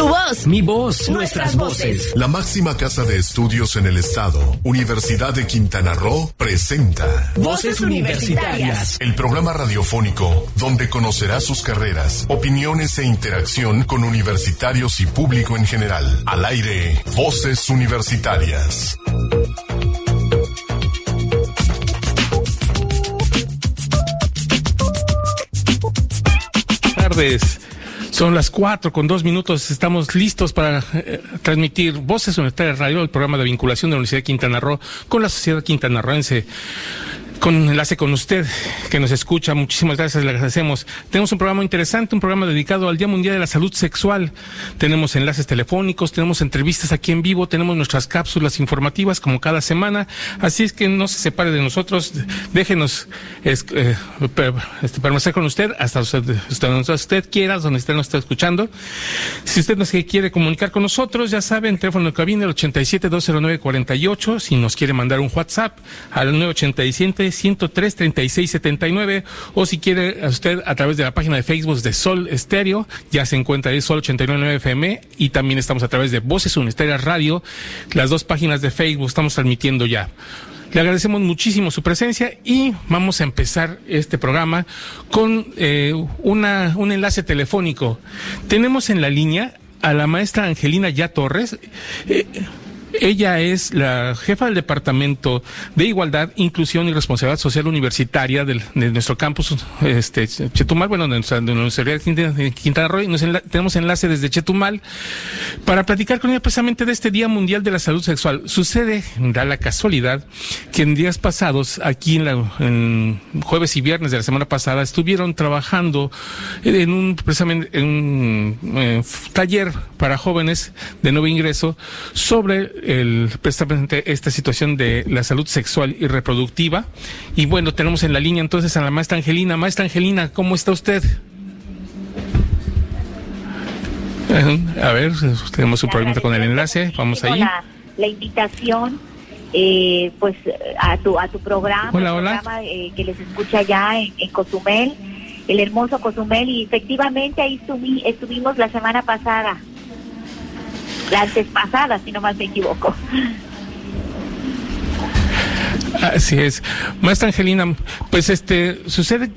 Tu voz. Mi voz. Nuestras voces. La máxima casa de estudios en el estado, Universidad de Quintana Roo, presenta Voces Universitarias. El programa radiofónico donde conocerá sus carreras, opiniones e interacción con universitarios y público en general. Al aire, Voces Universitarias. tardes. Son las cuatro con dos minutos. Estamos listos para eh, transmitir Voces Universitarias Radio, el programa de vinculación de la Universidad de Quintana Roo con la sociedad quintanarroense con enlace con usted que nos escucha. Muchísimas gracias, le agradecemos. Tenemos un programa interesante, un programa dedicado al Día Mundial de la Salud Sexual. Tenemos enlaces telefónicos, tenemos entrevistas aquí en vivo, tenemos nuestras cápsulas informativas como cada semana. Así es que no se separe de nosotros, déjenos eh, este, permanecer con usted hasta usted, donde usted quiera, donde usted nos está escuchando. Si usted nos quiere comunicar con nosotros, ya saben, teléfono de cabina el 87 209 48. Si nos quiere mandar un WhatsApp al 987 103 36 79 o si quiere usted a través de la página de Facebook de Sol Estéreo, ya se encuentra ahí Sol 89 FM y también estamos a través de Voces Universitarias Radio, las dos páginas de Facebook estamos transmitiendo ya. Le agradecemos muchísimo su presencia y vamos a empezar este programa con eh, una, un enlace telefónico. Tenemos en la línea a la maestra Angelina Ya Torres. Eh, ella es la jefa del Departamento de Igualdad, Inclusión y Responsabilidad Social Universitaria de nuestro campus este, Chetumal, bueno, de nuestra, Universidad de Quintana Roo. Nos tenemos enlace desde Chetumal para platicar con ella precisamente de este Día Mundial de la Salud Sexual. Sucede, da la casualidad, que en días pasados, aquí en, la, en jueves y viernes de la semana pasada, estuvieron trabajando en un, precisamente, en un eh, taller para jóvenes de nuevo ingreso sobre el, precisamente esta situación de la salud sexual y reproductiva. Y bueno, tenemos en la línea entonces a la maestra Angelina. Maestra Angelina, ¿cómo está usted? A ver, tenemos un problema con el enlace, vamos ahí. La, la invitación, eh, pues, a tu, a tu programa, hola, hola. Programa, eh, que les escucha ya en, en, Cozumel, el hermoso Cozumel, y efectivamente ahí estuvimos la semana pasada la antes pasada, si no más me equivoco. Así es. Maestra Angelina, pues este, sucede,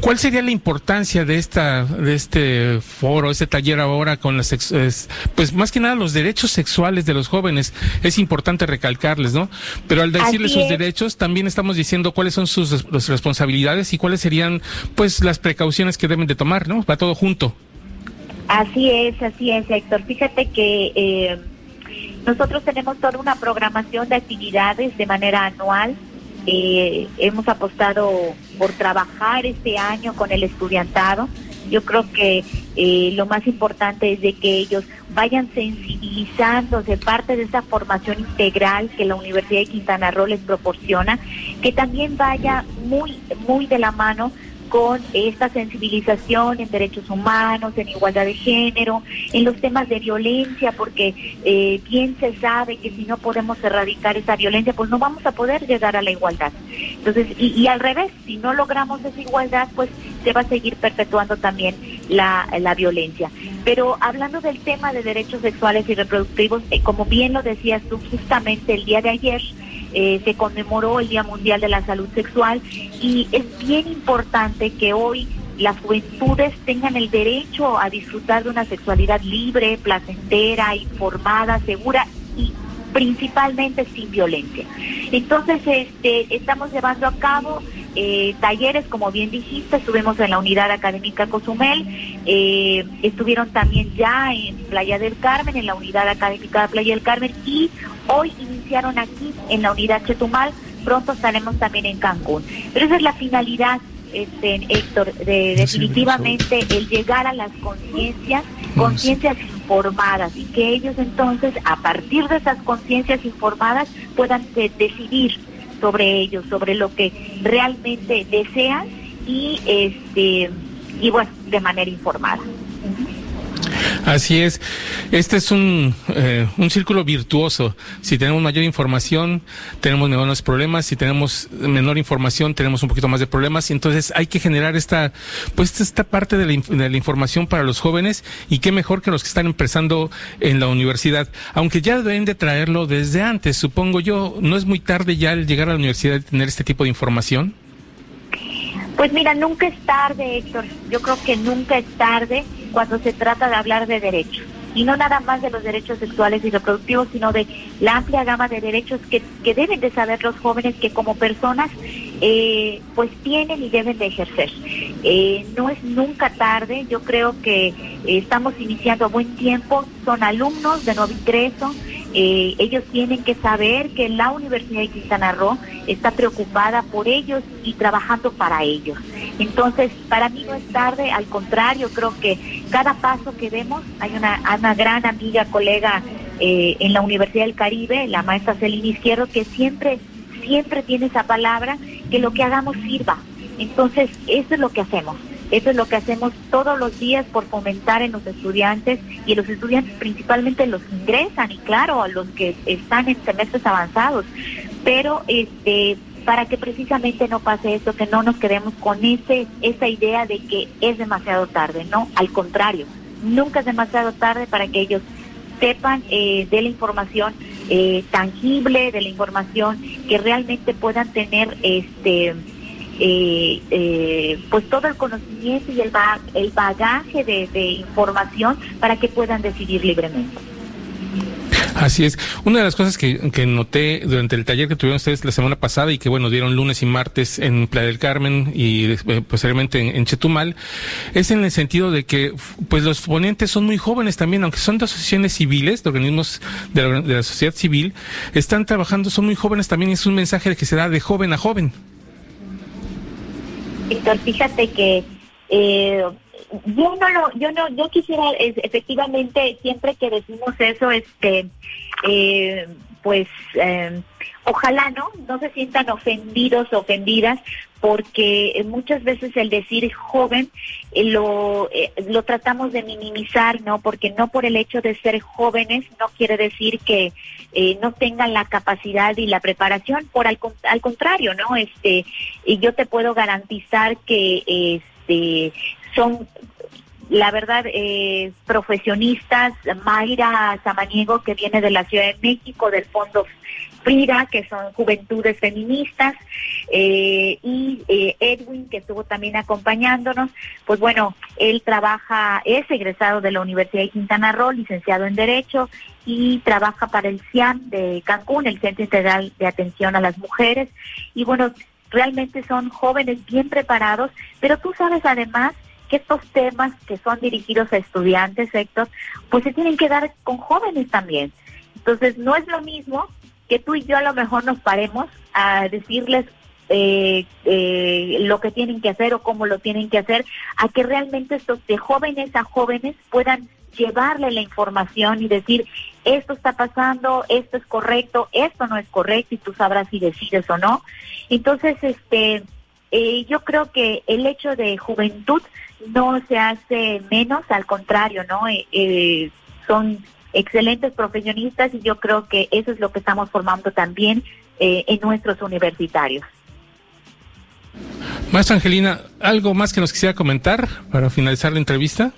¿cuál sería la importancia de esta, de este foro, este taller ahora con las, pues más que nada los derechos sexuales de los jóvenes? Es importante recalcarles, ¿no? Pero al decirles sus derechos, también estamos diciendo cuáles son sus, sus responsabilidades y cuáles serían, pues, las precauciones que deben de tomar, ¿no? Va todo junto. Así es, así es, Héctor. Fíjate que eh, nosotros tenemos toda una programación de actividades de manera anual. Eh, hemos apostado por trabajar este año con el estudiantado. Yo creo que eh, lo más importante es de que ellos vayan sensibilizándose parte de esa formación integral que la Universidad de Quintana Roo les proporciona, que también vaya muy, muy de la mano con esta sensibilización en derechos humanos, en igualdad de género, en los temas de violencia, porque eh, bien se sabe que si no podemos erradicar esa violencia, pues no vamos a poder llegar a la igualdad. Entonces, y, al revés, si no logramos esa igualdad, pues se va a seguir perpetuando también la, la violencia. Pero hablando del tema de derechos sexuales y reproductivos, eh, como bien lo decías tú justamente el día de ayer, eh, se conmemoró el Día Mundial de la Salud Sexual y es bien importante que hoy las juventudes tengan el derecho a disfrutar de una sexualidad libre, placentera, informada, segura y principalmente sin violencia. Entonces, este, estamos llevando a cabo eh, talleres, como bien dijiste, estuvimos en la unidad académica Cozumel, eh, estuvieron también ya en Playa del Carmen, en la unidad académica de Playa del Carmen y hoy iniciaron aquí en la unidad Chetumal, pronto estaremos también en Cancún. Pero esa es la finalidad, este, Héctor, de, definitivamente el llegar a las conciencias, conciencias informadas y que ellos entonces, a partir de esas conciencias informadas, puedan decidir sobre ellos, sobre lo que realmente desean y este y bueno, de manera informada. Así es. Este es un, eh, un círculo virtuoso. Si tenemos mayor información, tenemos menores problemas. Si tenemos menor información, tenemos un poquito más de problemas. Entonces hay que generar esta, pues esta parte de la, de la información para los jóvenes y qué mejor que los que están empezando en la universidad. Aunque ya deben de traerlo desde antes, supongo yo. ¿No es muy tarde ya el llegar a la universidad y tener este tipo de información? Pues mira, nunca es tarde, Héctor. Yo creo que nunca es tarde cuando se trata de hablar de derechos. Y no nada más de los derechos sexuales y reproductivos, sino de la amplia gama de derechos que, que deben de saber los jóvenes que como personas eh, pues tienen y deben de ejercer. Eh, no es nunca tarde, yo creo que estamos iniciando buen tiempo, son alumnos de nuevo ingreso, eh, ellos tienen que saber que la Universidad de Quintana Roo está preocupada por ellos y trabajando para ellos. Entonces, para mí no es tarde, al contrario, creo que cada paso que demos, hay una, una gran amiga, colega eh, en la Universidad del Caribe, la maestra Celina Izquierdo, que siempre, siempre tiene esa palabra, que lo que hagamos sirva. Entonces, eso es lo que hacemos. Eso es lo que hacemos todos los días por fomentar en los estudiantes y los estudiantes principalmente los ingresan y claro, a los que están en semestres avanzados. Pero este para que precisamente no pase eso, que no nos quedemos con ese esa idea de que es demasiado tarde, no, al contrario, nunca es demasiado tarde para que ellos sepan eh, de la información eh, tangible, de la información que realmente puedan tener este eh, eh, pues todo el conocimiento y el, el bagaje de, de información para que puedan decidir libremente. Así es. Una de las cosas que, que, noté durante el taller que tuvieron ustedes la semana pasada y que, bueno, dieron lunes y martes en Playa del Carmen y eh, posteriormente en, en, Chetumal, es en el sentido de que, pues, los ponentes son muy jóvenes también, aunque son de asociaciones civiles, de organismos de la, de la sociedad civil, están trabajando, son muy jóvenes también y es un mensaje que se da de joven a joven. Víctor, fíjate que eh, yo no lo, yo no, yo quisiera es, efectivamente siempre que decimos eso, este, eh, pues eh, ojalá no, no se sientan ofendidos ofendidas porque muchas veces el decir joven eh, lo, eh, lo tratamos de minimizar, ¿no? Porque no por el hecho de ser jóvenes no quiere decir que eh, no tengan la capacidad y la preparación, por al, al contrario, ¿no? Este, y yo te puedo garantizar que este son la verdad, eh, profesionistas, Mayra Samaniego, que viene de la Ciudad de México, del Fondo Frida, que son juventudes feministas, eh, y eh, Edwin, que estuvo también acompañándonos, pues bueno, él trabaja, es egresado de la Universidad de Quintana Roo, licenciado en Derecho, y trabaja para el CIAM de Cancún, el Centro Integral de Atención a las Mujeres, y bueno, realmente son jóvenes bien preparados, pero tú sabes además que estos temas que son dirigidos a estudiantes, Héctor, pues se tienen que dar con jóvenes también. Entonces, no es lo mismo que tú y yo a lo mejor nos paremos a decirles eh, eh, lo que tienen que hacer o cómo lo tienen que hacer, a que realmente estos de jóvenes a jóvenes puedan llevarle la información y decir, esto está pasando, esto es correcto, esto no es correcto y tú sabrás si decides o no. Entonces, este, eh, yo creo que el hecho de juventud no se hace menos, al contrario, ¿no? Eh, eh, son excelentes profesionistas y yo creo que eso es lo que estamos formando también eh, en nuestros universitarios. Maestra Angelina, ¿algo más que nos quisiera comentar para finalizar la entrevista?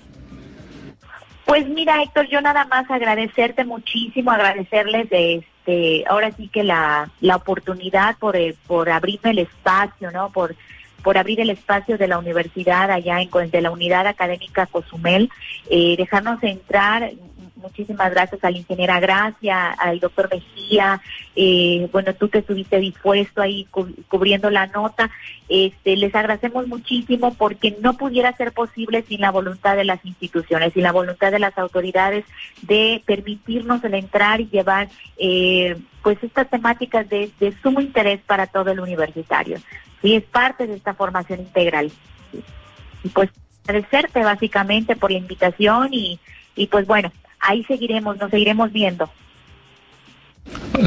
Pues mira, Héctor, yo nada más agradecerte muchísimo, agradecerles de este, ahora sí que la, la oportunidad por, eh, por abrirme el espacio, ¿no? Por por abrir el espacio de la universidad allá en de la unidad académica Cozumel, eh, dejarnos entrar. Muchísimas gracias a la ingeniera Gracia, al doctor Mejía, eh, bueno, tú que estuviste dispuesto ahí cubriendo la nota. Este, les agradecemos muchísimo porque no pudiera ser posible sin la voluntad de las instituciones, sin la voluntad de las autoridades de permitirnos el entrar y llevar eh, pues estas temáticas de, de sumo interés para todo el universitario y es parte de esta formación integral. Y pues agradecerte básicamente por la invitación y, y pues bueno, ahí seguiremos, nos seguiremos viendo.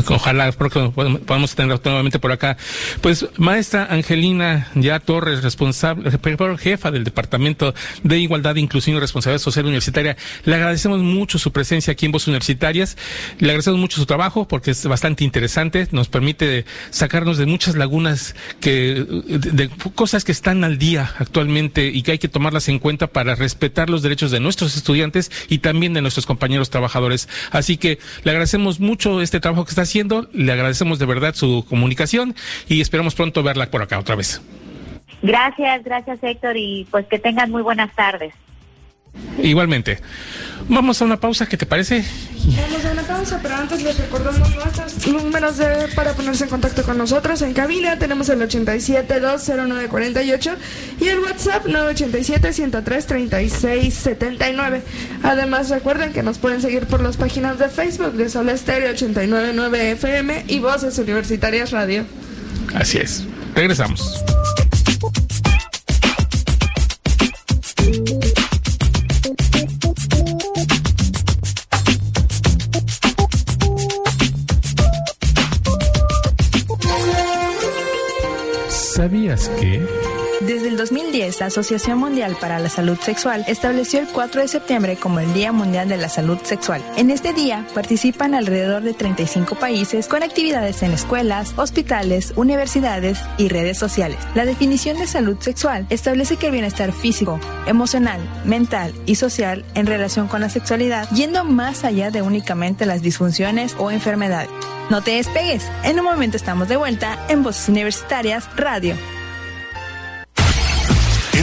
Ojalá podamos tenerlo nuevamente por acá. Pues, maestra Angelina Ya Torres, responsable, jefa del Departamento de Igualdad, Inclusión y Responsabilidad Social Universitaria, le agradecemos mucho su presencia aquí en Voces Universitarias. Le agradecemos mucho su trabajo porque es bastante interesante. Nos permite sacarnos de muchas lagunas que, de, cosas que están al día actualmente y que hay que tomarlas en cuenta para respetar los derechos de nuestros estudiantes y también de nuestros compañeros trabajadores. Así que le agradecemos mucho este trabajo que está haciendo, le agradecemos de verdad su comunicación y esperamos pronto verla por acá otra vez. Gracias, gracias Héctor y pues que tengan muy buenas tardes. Igualmente. Vamos a una pausa, ¿qué te parece? Vamos a una pausa, pero antes les recordamos nuestros números de, para ponerse en contacto con nosotros. En cabina tenemos el 87-209-48 y el WhatsApp 987-103-3679. Además, recuerden que nos pueden seguir por las páginas de Facebook de Sol Estéreo 899 FM y Voces Universitarias Radio. Así es. Regresamos. ¿Sabías que? Desde el 2010, la Asociación Mundial para la Salud Sexual estableció el 4 de septiembre como el Día Mundial de la Salud Sexual. En este día participan alrededor de 35 países con actividades en escuelas, hospitales, universidades y redes sociales. La definición de salud sexual establece que el bienestar físico, emocional, mental y social en relación con la sexualidad, yendo más allá de únicamente las disfunciones o enfermedades. No te despegues. En un momento estamos de vuelta en Voces Universitarias Radio.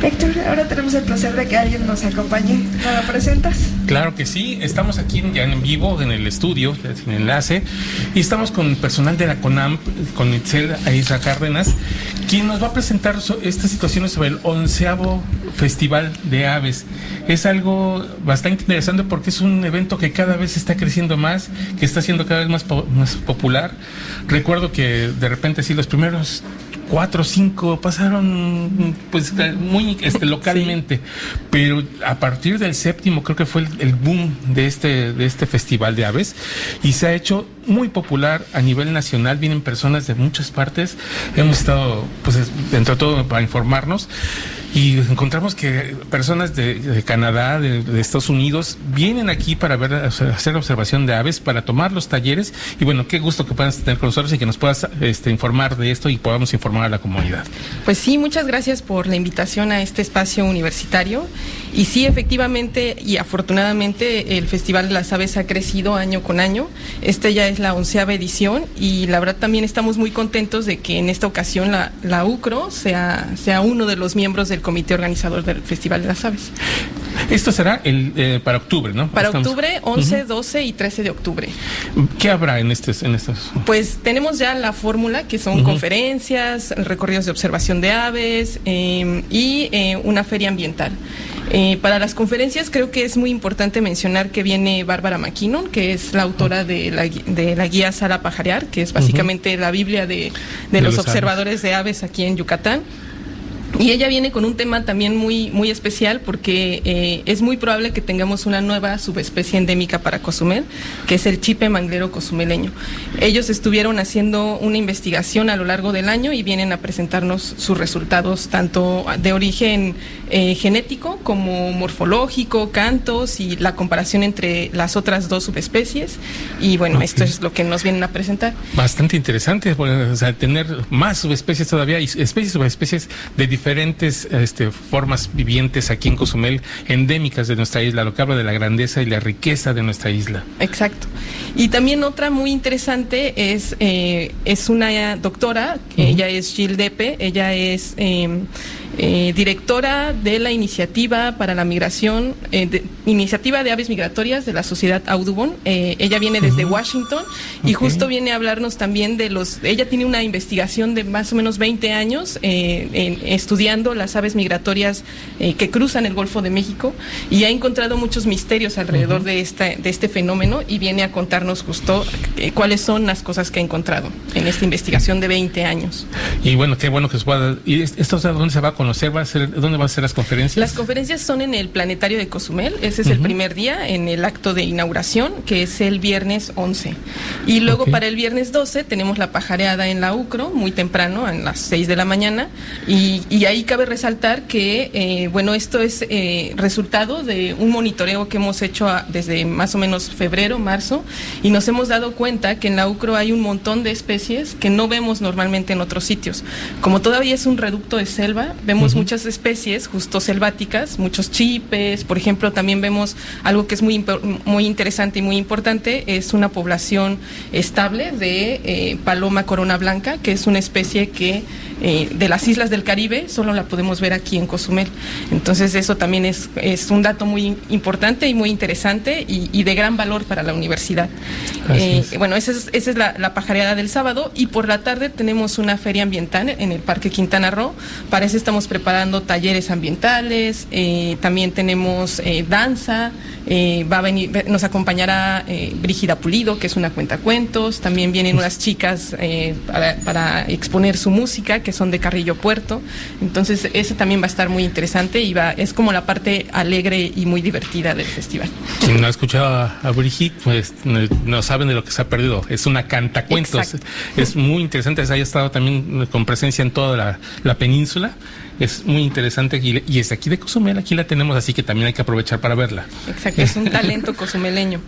Héctor, ahora tenemos el placer de que alguien nos acompañe. ¿Me lo presentas? Claro que sí, estamos aquí ya en vivo en el estudio, en enlace, y estamos con personal de la CONAMP, con Itzel Aisra Cárdenas, quien nos va a presentar estas situaciones sobre el onceavo Festival de Aves. Es algo bastante interesante porque es un evento que cada vez está creciendo más, que está siendo cada vez más, más popular. Recuerdo que de repente sí los primeros cuatro o cinco pasaron pues muy este, localmente, pero a partir del séptimo creo que fue el, boom de este, de este festival de aves. Y se ha hecho muy popular a nivel nacional, vienen personas de muchas partes, hemos estado pues dentro de todo para informarnos y encontramos que personas de, Canadá, de, Estados Unidos, vienen aquí para ver, hacer observación de aves, para tomar los talleres. Y bueno, qué gusto que puedas tener con nosotros y que nos puedas este, informar de esto y podamos informar a la comunidad. Pues sí, muchas gracias por la invitación a este espacio universitario. Y sí, efectivamente y afortunadamente el Festival de las Aves ha crecido año con año. Esta ya es la onceava edición y la verdad también estamos muy contentos de que en esta ocasión la, la UCRO sea, sea uno de los miembros del comité organizador del Festival de las Aves. Esto será el, eh, para octubre, ¿no? Para octubre, 11, 12 y 13 de octubre. ¿Qué habrá en, estos, en estos? Pues tenemos ya la fórmula, que son conferencias, recorridos de observación de aves eh, y eh, una feria ambiental. Eh, para las conferencias creo que es muy importante mencionar que viene Bárbara McKinnon, que es la autora de la, de la guía Sala Pajarear, que es básicamente la Biblia de, los, observadores de aves aquí en Yucatán. Y ella viene con un tema también muy, muy especial porque eh, es muy probable que tengamos una nueva subespecie endémica para Cozumel, que es el chipe manglero cozumeleño. Ellos estuvieron haciendo una investigación a lo largo del año y vienen a presentarnos sus resultados tanto de origen eh, genético como morfológico, cantos y la comparación entre las otras dos subespecies. Y bueno, esto es lo que nos vienen a presentar. Bastante interesante, o sea, tener más subespecies todavía y especies subespecies de diferentes este, formas vivientes aquí en Cozumel, endémicas de nuestra isla, lo que habla de la grandeza y la riqueza de nuestra isla. Exacto. Y también otra muy interesante es, eh, es una doctora, ella es Gil Depe, ella es... Em, eh, directora de la iniciativa para la migración, eh, iniciativa de aves migratorias de la sociedad Audubon. Eh, ella viene desde Washington y justo viene a hablarnos también de los. Ella tiene una investigación de más o menos 20 años estudiando las aves migratorias que cruzan el Golfo de México y ha encontrado muchos misterios alrededor de, esta, de este fenómeno y viene a contarnos justo cuáles son las cosas que ha encontrado en esta investigación de 20 años. Y bueno, qué bueno que se pueda. ¿Y esto dónde se va a conocer? ¿Va a ser, ¿Dónde van a ser las conferencias? Las conferencias son en el Planetario de Cozumel. Ese es el primer día, en el acto de inauguración, que es el viernes 11. Y luego para el viernes 12 tenemos la pajareada en la UCRO, muy temprano, a las 6 de la mañana. Y, ahí cabe resaltar que, eh, bueno, esto es eh, resultado de un monitoreo que hemos hecho desde más o menos febrero, marzo, y nos hemos dado cuenta que en la UCRO hay un montón de especies que no vemos normalmente en otros sitios. Como todavía es un reducto de selva, vemos muchas especies justo selváticas, muchos chipes, por ejemplo, también vemos algo que es muy, muy interesante y muy importante, es una población estable de eh, paloma corona blanca, que es una especie que eh, de las islas del Caribe solo la podemos ver aquí en Cozumel. Entonces eso también es, es un dato muy importante y muy interesante y, de gran valor para la universidad. Eh, bueno, esa es, esa es la, la, pajareada del sábado y por la tarde tenemos una feria ambiental en el Parque Quintana Roo. Para eso estamos preparando talleres ambientales, eh, también tenemos danza, va a venir, nos acompañará Brígida Pulido, que es una cuenta cuentos, también vienen unas chicas para, para exponer su música, que son de Carrillo Puerto. Entonces, ese también va a estar muy interesante y va, es como la parte alegre y muy divertida del festival. Quien no ha escuchado a, Brigitte, pues no saben de lo que se ha perdido. Es una cantacuentos. Es muy interesante. Haya estado también con presencia en toda la, la península es muy interesante y, y, es aquí de Cozumel, aquí la tenemos, así que también hay que aprovechar para verla. Exacto, es un talento cozumeleño.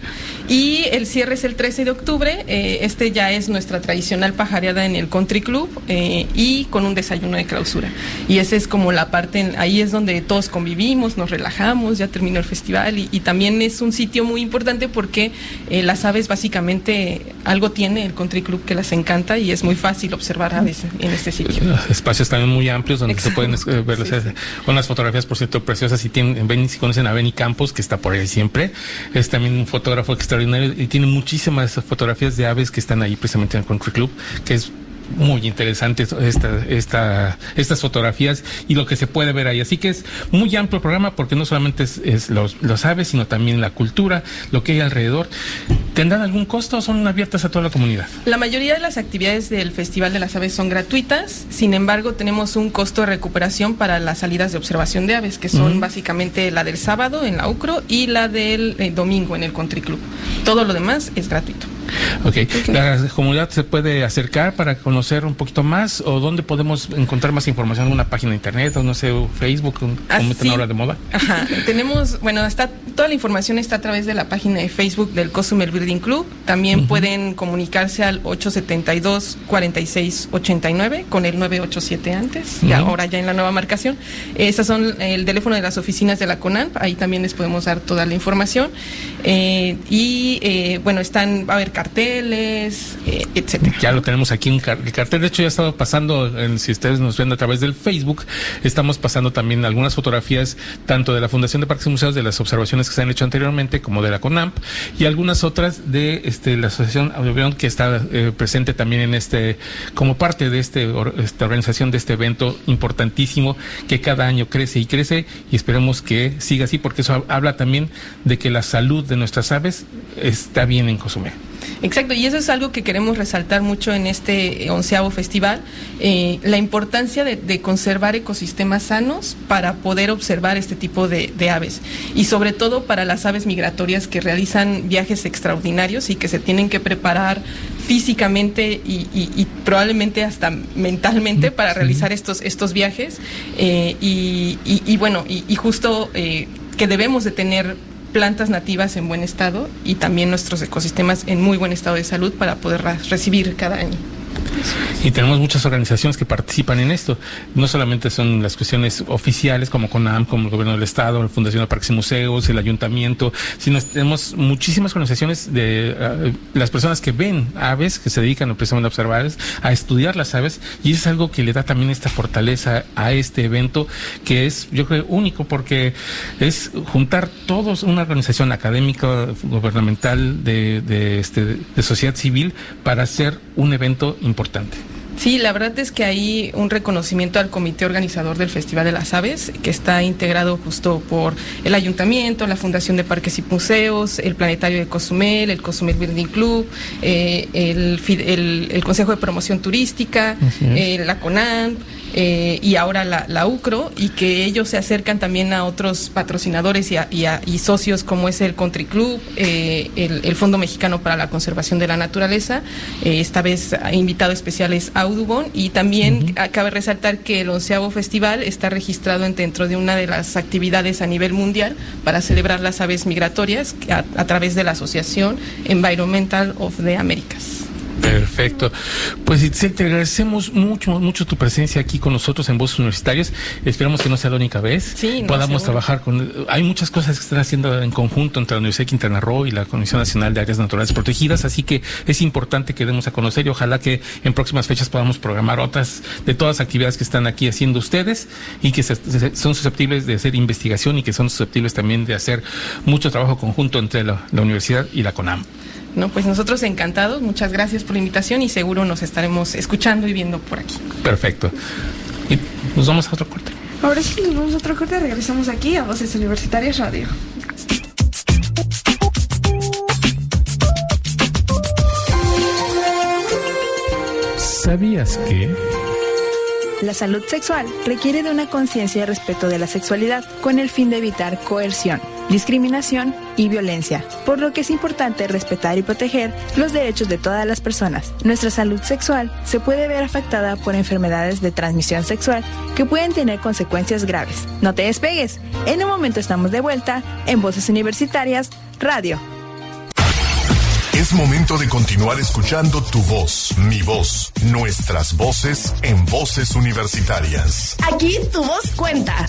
Y el cierre es el 13 de octubre, eh, este ya es nuestra tradicional pajareada en el Country Club eh, y con un desayuno de clausura. Y esa es como la parte, ahí es donde todos convivimos, nos relajamos, ya terminó el festival y, también es un sitio muy importante porque eh, las aves básicamente algo tiene el Country Club que las encanta y es muy fácil observar aves en este sitio. Espacios también muy amplios donde se pueden eh, unas fotografías, por cierto, preciosas. Y tienen, ven, si conocen a Benny Campos, que está por ahí siempre, es también un fotógrafo extraordinario y tiene muchísimas fotografías de aves que están ahí precisamente en el Country Club, que es muy interesante esta, esta, estas fotografías y lo que se puede ver ahí. Así que es muy amplio el programa porque no solamente es, los, los, aves, sino también la cultura, lo que hay alrededor. ¿Tendrán algún costo o son abiertas a toda la comunidad? La mayoría de las actividades del Festival de las Aves son gratuitas, sin embargo tenemos un costo de recuperación para las salidas de observación de aves, que son básicamente la del sábado en la UCRO y la del eh, domingo en el Country Club. Todo lo demás es gratuito. Ok. ¿La comunidad se puede acercar para conocer un poquito más o dónde podemos encontrar más información? ¿Una página de internet o no sé, Facebook, como están ahora de moda? Ajá. Tenemos, bueno, está, toda la información está a través de la página de Facebook del Cosumel Building Club. También pueden comunicarse al 872-4689 con el 987 antes, y ahora ya en la nueva marcación. Esas son el teléfono de las oficinas de la CONANP, ahí también les podemos dar toda la información. Eh, y eh, bueno, están, va a haber carteles, eh, etcétera. Ya lo tenemos aquí, el cartel de hecho ya ha estado pasando, si ustedes nos ven a través del Facebook, estamos pasando también algunas fotografías tanto de la Fundación de Parques y Museos, de las observaciones que se han hecho anteriormente, como de la CONAMP, y algunas otras de este, la Asociación Audiovión que está eh, presente también en este, como parte de este, esta organización de este evento importantísimo que cada año crece y crece y esperemos que siga así porque eso habla también de que la salud de nuestras aves está bien en Cozumel. Exacto, y eso es algo que queremos resaltar mucho en este onceavo festival, eh, la importancia de, conservar ecosistemas sanos para poder observar este tipo de, aves y sobre todo para las aves migratorias que realizan viajes extraordinarios y que se tienen que preparar físicamente y, probablemente hasta mentalmente para realizar estos, estos viajes eh, y, bueno, y, justo eh, que debemos de tener plantas nativas en buen estado y también nuestros ecosistemas en muy buen estado de salud para poder recibir cada año. Y tenemos muchas organizaciones que participan en esto. No solamente son las cuestiones oficiales como CONAM, como el Gobierno del Estado, la Fundación de Parques y Museos, el Ayuntamiento, sino tenemos muchísimas organizaciones de eh, las personas que ven aves, que se dedican precisamente a observar, a estudiar las aves, y es algo que le da también esta fortaleza a este evento, que es, yo creo, único, porque es juntar todos una organización académica, gubernamental, de, de, este, de sociedad civil, para hacer un evento importante. Sí, la verdad es que hay un reconocimiento al comité organizador del Festival de las Aves, que está integrado justo por el Ayuntamiento, la Fundación de Parques y Museos, el Planetario de Cozumel, el Cozumel Building Club, eh, el, Consejo de Promoción Turística, eh, la CONAN. Eh, y ahora la, UCRO y que ellos se acercan también a otros patrocinadores y, socios como es el Country Club, eh, el, Fondo Mexicano para la Conservación de la Naturaleza, eh, esta vez invitado especial es Audubon y también cabe resaltar que el onceavo festival está registrado dentro de una de las actividades a nivel mundial para celebrar las aves migratorias a, a través de la Asociación Environmental of the Americas. Perfecto. Pues te agradecemos mucho, mucho tu presencia aquí con nosotros en Voces Universitarias. Esperamos que no sea la única vez. Sí, Podamos trabajar con... Hay muchas cosas que están haciendo en conjunto entre la Universidad de Quintana Roo y la Comisión Nacional de Áreas Naturales Protegidas, así que es importante que demos a conocer y ojalá que en próximas fechas podamos programar otras de todas las actividades que están aquí haciendo ustedes y que son susceptibles de hacer investigación y que son susceptibles también de hacer mucho trabajo conjunto entre la universidad y la CONAM. No, pues nosotros encantados, muchas gracias por la invitación y seguro nos estaremos escuchando y viendo por aquí. Perfecto. Y nos vamos a otro corte. Ahora sí, nos vamos a otro corte, regresamos aquí a Voces Universitarias Radio. ¿Sabías que... La salud sexual requiere de una conciencia y respeto de la sexualidad con el fin de evitar coerción discriminación y violencia, por lo que es importante respetar y proteger los derechos de todas las personas. Nuestra salud sexual se puede ver afectada por enfermedades de transmisión sexual que pueden tener consecuencias graves. No te despegues, en un momento estamos de vuelta en Voces Universitarias Radio. Es momento de continuar escuchando tu voz, mi voz, nuestras voces en Voces Universitarias. Aquí tu voz cuenta.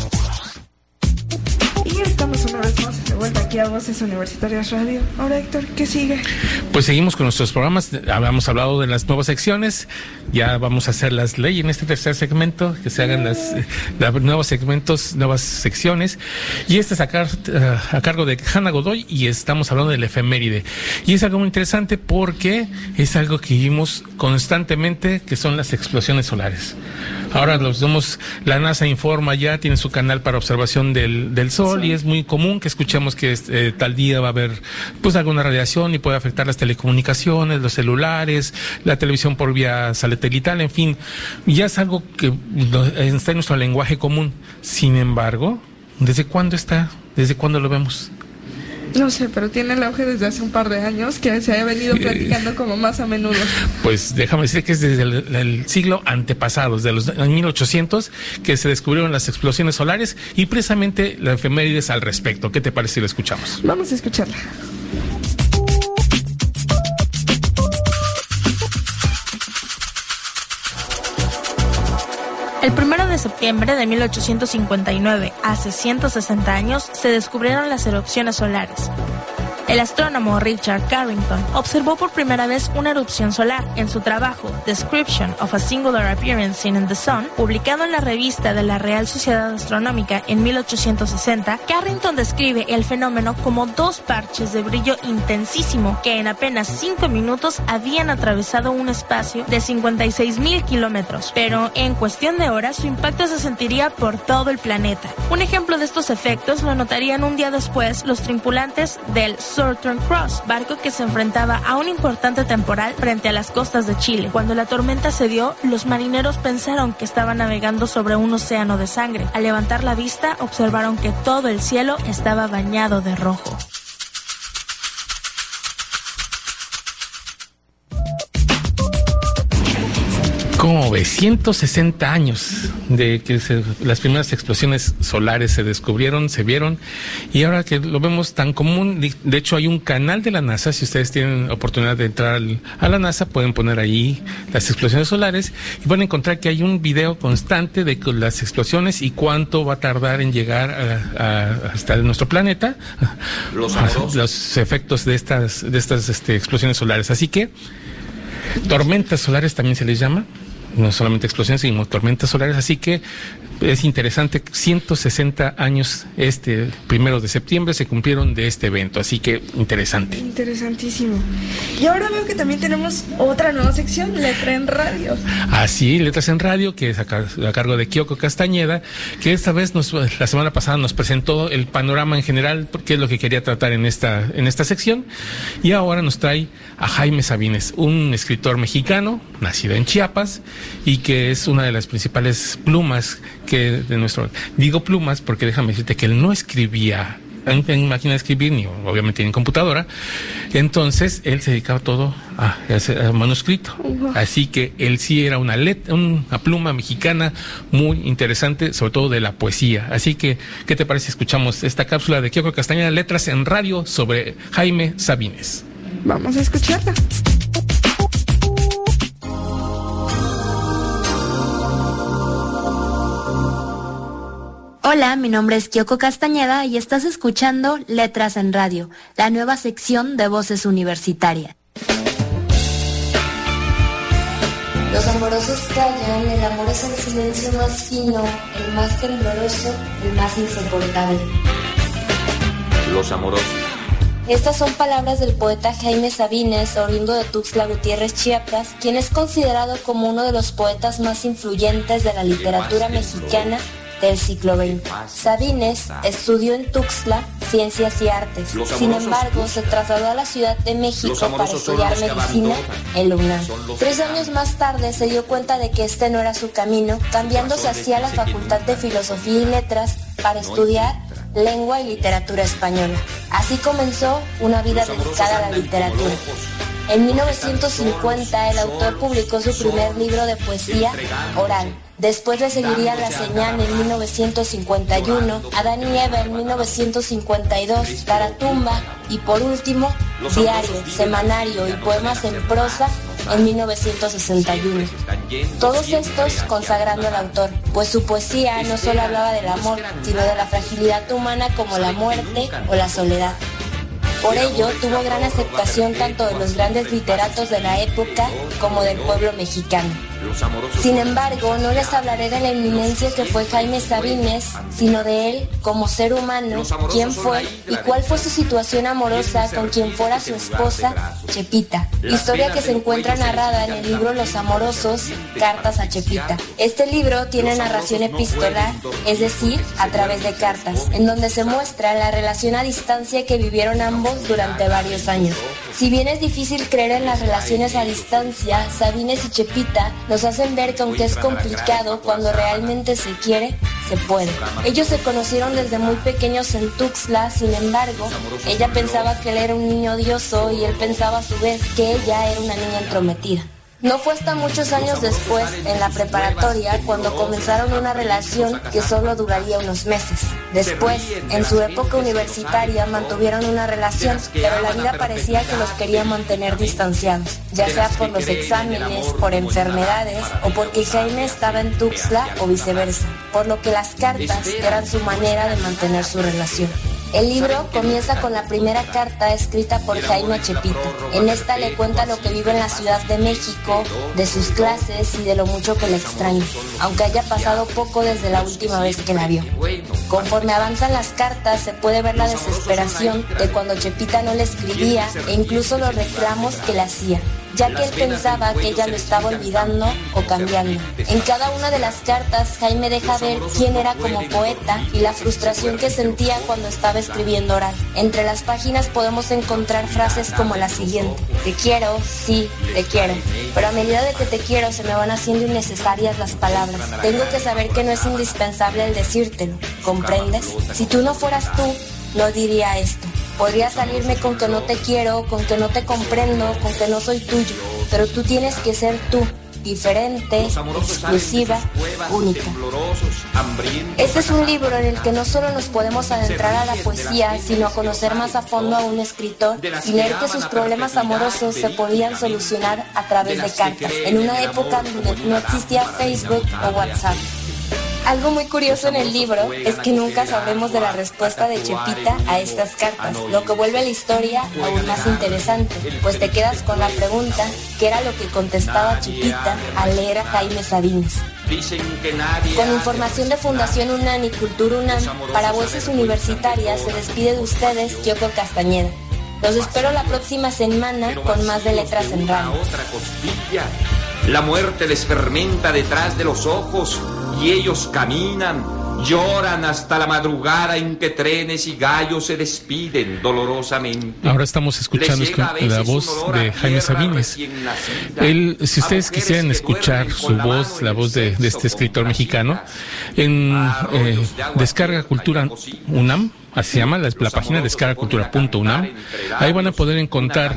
Y estamos una vez más de vuelta aquí a Voces Universitarias Radio. Ahora, Héctor, ¿qué sigue? Pues seguimos con nuestros programas. Habíamos hablado de las nuevas secciones. Ya vamos a hacer las leyes en este tercer segmento, que se hagan las, nuevos segmentos, nuevas secciones. Y este es a, eh, a cargo de Hanna Godoy y estamos hablando del efeméride. Y es algo muy interesante porque es algo que vivimos constantemente, que son las explosiones solares. Ahora los vemos, la NASA informa ya, tiene su canal para observación del, del Sol y es muy común que escuchemos que eh, tal día va a haber pues alguna radiación y puede afectar las telecomunicaciones, los celulares, la televisión por vía satelital, en fin, ya es algo que está en nuestro lenguaje común. Sin embargo, ¿desde cuándo está? ¿Desde cuándo lo vemos? No sé, pero tiene el auge desde hace un par de años que se ha venido platicando como más a menudo. Pues déjame decir que es desde el, siglo antepasado, desde los 1800, que se descubrieron las explosiones solares y precisamente la efemérides al respecto. ¿Qué te parece si lo escuchamos? Vamos a escucharla. El 1 de septiembre de 1859, hace 160 años, se descubrieron las erupciones solares. El astrónomo Richard Carrington observó por primera vez una erupción solar en su trabajo Description of a Singular Appearance in the Sun, publicado en la revista de la Real Sociedad Astronómica en 1860. Carrington describe el fenómeno como dos parches de brillo intensísimo que en apenas cinco minutos habían atravesado un espacio de 56 mil kilómetros, pero en cuestión de horas su impacto se sentiría por todo el planeta. Un ejemplo de estos efectos lo notarían un día después los tripulantes del Southern Cross, barco que se enfrentaba a un importante temporal frente a las costas de Chile. Cuando la tormenta se dio, los marineros pensaron que estaban navegando sobre un océano de sangre. Al levantar la vista, observaron que todo el cielo estaba bañado de rojo. ¿Cómo ve? 160 años de que las primeras explosiones solares se descubrieron, se vieron, y ahora que lo vemos tan común, de hecho hay un canal de la NASA, si ustedes tienen oportunidad de entrar a la NASA, pueden poner ahí las explosiones solares y van a encontrar que hay un video constante de las explosiones y cuánto va a tardar en llegar a, hasta nuestro planeta, los, los efectos de estas, de estas este, explosiones solares. Así que, tormentas solares también se les llama no solamente explosiones, sino tormentas solares. Así que es interesante, 160 años este primero de septiembre se cumplieron de este evento, así que interesante. Interesantísimo. Y ahora veo que también tenemos otra nueva sección, Letra en Radio. Así, Letras en Radio, que es a, cargo de Kyoko Castañeda, que esta vez nos, la semana pasada nos presentó el panorama en general, porque es lo que quería tratar en esta, en esta sección, y ahora nos trae a Jaime Sabines, un escritor mexicano, nacido en Chiapas, y que es una de las principales plumas que de nuestro... Digo plumas porque déjame decirte que él no escribía en, máquina de escribir, ni obviamente en computadora. Entonces, él se dedicaba todo a, manuscrito. Así que él sí era una, una pluma mexicana muy interesante, sobre todo de la poesía. Así que, ¿qué te parece? Escuchamos esta cápsula de Kiko Castañeda, Letras en Radio, sobre Jaime Sabines. Vamos a escucharla. Hola, mi nombre es Kyoko Castañeda y estás escuchando Letras en Radio, la nueva sección de Voces Universitarias. Los amorosos callan, el amor es el silencio más fino, el más tembloroso, el más insoportable. Los amorosos. Estas son palabras del poeta Jaime Sabines, oriundo de Tuxtla Gutiérrez, Chiapas, quien es considerado como uno de los poetas más influyentes de la literatura mexicana del siglo XX. Sabines estudió en Tuxtla Ciencias y Artes. Sin embargo, se trasladó a la Ciudad de México para estudiar medicina en la UNAM. Tres años más tarde se dio cuenta de que este no era su camino, cambiándose hacia la Facultad de Filosofía y Letras para estudiar lengua y literatura española. Así comenzó una vida dedicada a la literatura. En 1950 el autor publicó su primer libro de poesía oral Después le seguiría La Señal en 1951, Adán y Eva en 1952, Taratumba y por último, Diario, Semanario y Poemas en Prosa en 1961. Todos estos consagrando al autor, pues su poesía no solo hablaba del amor, sino de la fragilidad humana como la muerte o la soledad. Por ello, tuvo gran aceptación tanto de los grandes literatos de la época como del pueblo mexicano. Sin embargo, no les hablaré de la eminencia que fue Jaime Sabines, sino de él como ser humano, quién fue y cuál fue su situación amorosa con quien fuera su esposa, Chepita. Historia que se encuentra narrada en el libro Los Amorosos, Cartas a Chepita. Este libro tiene narración epistolar, es decir, a través de cartas, en donde se muestra la relación a distancia que vivieron ambos durante varios años. Si bien es difícil creer en las relaciones a distancia, Sabines y Chepita nos hacen ver que aunque es complicado, cuando realmente se quiere, se puede. Ellos se conocieron desde muy pequeños en Tuxtla, sin embargo, ella pensaba que él era un niño odioso y él pensaba a su vez que ella era una niña entrometida. No fue hasta muchos años después, en la preparatoria, cuando comenzaron una relación que solo duraría unos meses. Después, en su época universitaria, mantuvieron una relación, pero la vida parecía que los quería mantener distanciados, ya sea por los exámenes, por enfermedades o porque Jaime estaba en Tuxtla o viceversa, por lo que las cartas eran su manera de mantener su relación. El libro comienza con la primera carta escrita por Jaime Chepito. En esta le cuenta lo que vive en la Ciudad de México, de sus clases y de lo mucho que le extraña, aunque haya pasado poco desde la última vez que la vio. Conforme avanzan las cartas se puede ver la desesperación de cuando Chepita no le escribía e incluso los reclamos que le hacía ya que él pensaba que ella lo estaba olvidando o cambiando. En cada una de las cartas, Jaime deja ver quién era como poeta y la frustración que sentía cuando estaba escribiendo oral. Entre las páginas podemos encontrar frases como la siguiente. Te quiero, sí, te quiero. Pero a medida de que te quiero se me van haciendo innecesarias las palabras. Tengo que saber que no es indispensable el decírtelo. ¿Comprendes? Si tú no fueras tú, no diría esto. Podría salirme con que no te quiero, con que no te comprendo, con que no soy tuyo, pero tú tienes que ser tú, diferente, exclusiva, única. Este es un libro en el que no solo nos podemos adentrar a la poesía, sino a conocer más a fondo a un escritor y leer que sus problemas amorosos se podían solucionar a través de cartas, en una época donde no existía Facebook o WhatsApp. Algo muy curioso en el libro es que nunca sabremos de la respuesta de Chepita a estas cartas, lo que vuelve la historia aún más interesante, pues te quedas con la pregunta, ¿qué era lo que contestaba Chepita al leer a Jaime Sabines? Con información de Fundación UNAM y Cultura UNAM, para Voces Universitarias se despide de ustedes Yoko Castañeda. Los espero la próxima semana con más de Letras en Radio. La muerte les fermenta detrás de los ojos y ellos caminan, lloran hasta la madrugada en que trenes y gallos se despiden dolorosamente. Ahora estamos escuchando la voz de Jaime Sabines. Él, si ustedes quisieran escuchar su voz, la voz de, este escritor mexicano, en eh, Descarga Cultura UNAM, se llama, la, la página. Ahí van a poder encontrar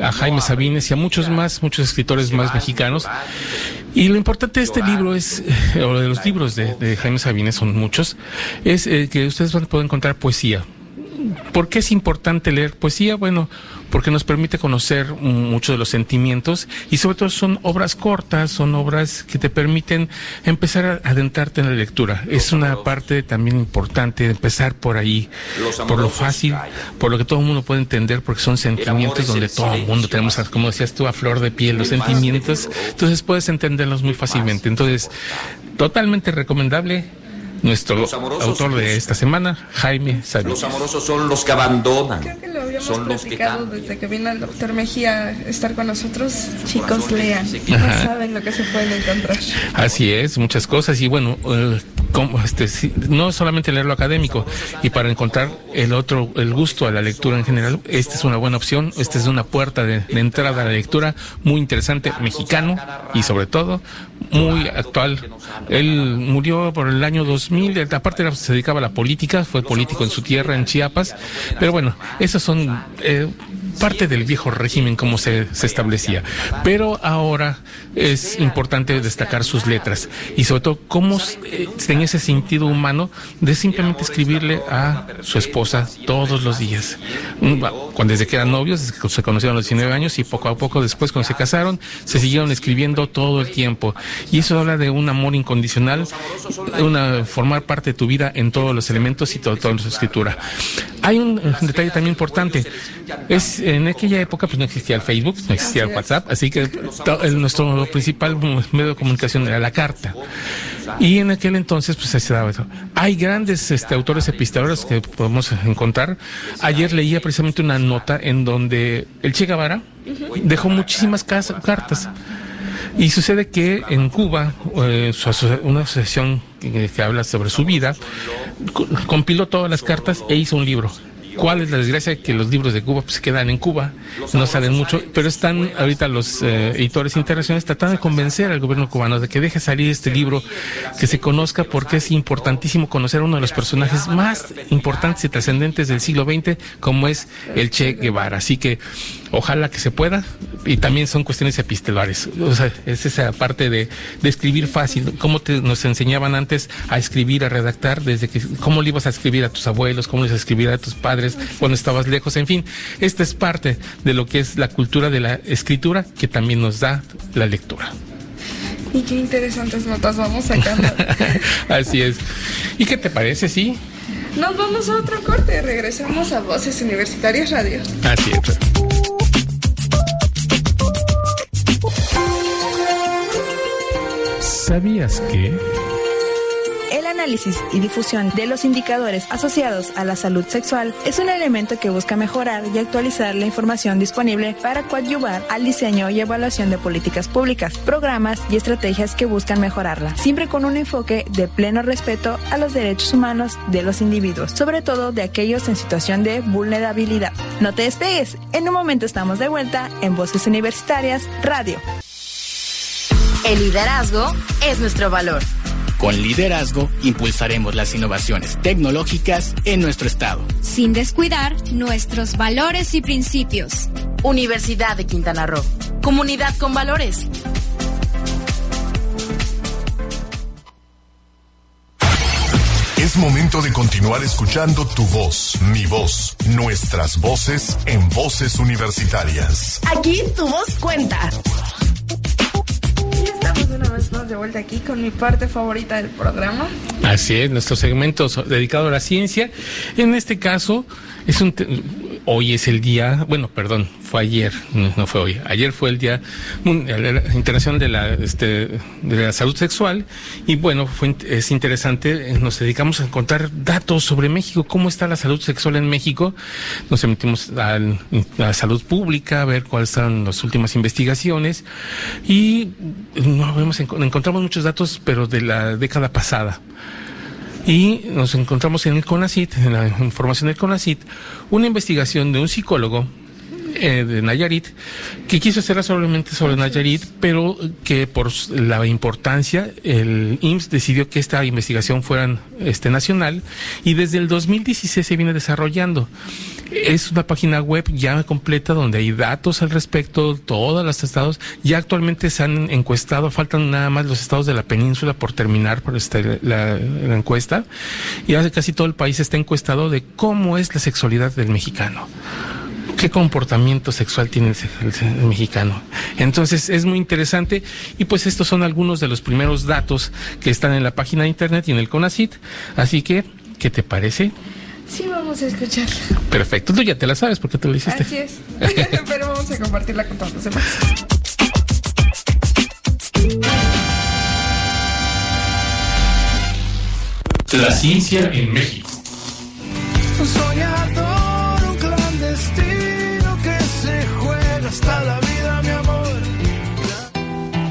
a Jaime Sabines y a muchos más, muchos escritores más mexicanos. Y lo importante de este libro es, eh, o de los libros de, Jaime Sabines, son muchos, es eh, que ustedes van a poder encontrar poesía. ¿Por qué es importante leer poesía? Bueno, porque nos permite conocer mucho de los sentimientos y sobre todo son obras cortas, son obras que te permiten empezar a adentrarte en la lectura. Es una parte también importante empezar por ahí, por lo fácil, por lo que todo el mundo puede entender, porque son sentimientos donde todo el mundo tenemos, como decías tú, a flor de piel los sentimientos, entonces puedes entenderlos muy fácilmente. Entonces, totalmente recomendable nuestro autor de esta semana, Jaime Sabines. Los amorosos son los que abandonan. Creo que lo habíamos son los que desde que vino el doctor Mejía a estar con nosotros. Chicos, lean. No saben lo que se pueden encontrar. Así es, muchas cosas. Y bueno, eh, este, no solamente leer lo académico, y para encontrar el otro, el gusto a la lectura en general, esta es una buena opción. Esta es una puerta de, de entrada a la lectura muy interesante, mexicano y sobre todo muy actual. Él murió por el año 2000, aparte se dedicaba a la política, fue político en su tierra, en Chiapas, pero bueno, esos son eh, parte del viejo régimen como se, se establecía. Pero ahora es importante destacar sus letras y sobre todo cómo eh, en ese sentido humano de simplemente escribirle a su esposa todos los días. Mm, cuando desde que eran novios, se conocieron a los 19 años y poco a poco después cuando se casaron, se siguieron escribiendo todo el tiempo. Y eso habla de un amor incondicional, una formar parte de tu vida en todos los elementos y todo, toda su escritura. Hay un detalle también importante. Es en aquella época pues no existía el Facebook, no existía el WhatsApp, así que el, nuestro principal medio de comunicación era la carta. Y en aquel entonces pues se daba eso. Hay grandes este, autores epistoleros que podemos encontrar. Ayer leía precisamente una nota en donde el Che Guevara dejó muchísimas cartas. Y sucede que en Cuba, eh, una asociación que, que habla sobre su vida, compiló todas las cartas e hizo un libro cuál es la desgracia que los libros de Cuba pues, se quedan en Cuba, no salen mucho, pero están ahorita los eh, editores internacionales tratando de convencer al gobierno cubano de que deje salir este libro, que se conozca porque es importantísimo conocer a uno de los personajes más importantes y trascendentes del siglo XX, como es el Che Guevara. Así que ojalá que se pueda, y también son cuestiones epistolares. O sea, es esa parte de, de escribir fácil, cómo te, nos enseñaban antes a escribir, a redactar, desde que, cómo le ibas a escribir a tus abuelos, cómo le ibas a escribir a tus padres cuando estabas lejos, en fin, esta es parte de lo que es la cultura de la escritura que también nos da la lectura. Y qué interesantes notas vamos sacando. Así es. ¿Y qué te parece, sí? Nos vamos a otro corte, regresamos a Voces Universitarias Radio. Así es. ¿Sabías que? El análisis y difusión de los indicadores asociados a la salud sexual es un elemento que busca mejorar y actualizar la información disponible para coadyuvar al diseño y evaluación de políticas públicas, programas y estrategias que buscan mejorarla, siempre con un enfoque de pleno respeto a los derechos humanos de los individuos, sobre todo de aquellos en situación de vulnerabilidad. No te despegues, en un momento estamos de vuelta en Voces Universitarias Radio. El liderazgo es nuestro valor. Con liderazgo impulsaremos las innovaciones tecnológicas en nuestro estado. Sin descuidar nuestros valores y principios. Universidad de Quintana Roo. Comunidad con valores. Es momento de continuar escuchando tu voz, mi voz, nuestras voces en voces universitarias. Aquí tu voz cuenta. Vez más de vuelta aquí con mi parte favorita del programa. Así es, nuestro segmento dedicado a la ciencia. En este caso, es un hoy es el día, bueno, perdón, fue ayer, no, fue hoy, ayer fue el Día Internacional de la, este, de la Salud Sexual y bueno, fue, es interesante, eh, nos dedicamos a encontrar datos sobre México, cómo está la salud sexual en México, nos emitimos a, la salud pública, a ver cuáles son las últimas investigaciones y no, vemos, encontramos muchos datos, pero de la década pasada y nos encontramos en el CONACIT, en la información del CONACIT, una investigación de un psicólogo eh, de Nayarit, que quiso hacerla solamente sobre Nayarit, pero que por la importancia, el IMSS decidió que esta investigación fuera este, nacional y desde el 2016 se viene desarrollando. Es una página web ya completa donde hay datos al respecto, todos los estados. Ya actualmente se han encuestado, faltan nada más los estados de la península por terminar por este, la, encuesta. Y casi todo el país está encuestado de cómo es la sexualidad del mexicano qué comportamiento sexual tiene el, mexicano. Entonces es muy interesante y pues estos son algunos de los primeros datos que están en la página de internet y en el CONACIT. Así que, ¿qué te parece? Sí, vamos a escucharla. Perfecto, tú ya te la sabes porque te lo hiciste. Así es, pero vamos a compartirla con todos los demás. La ciencia en México.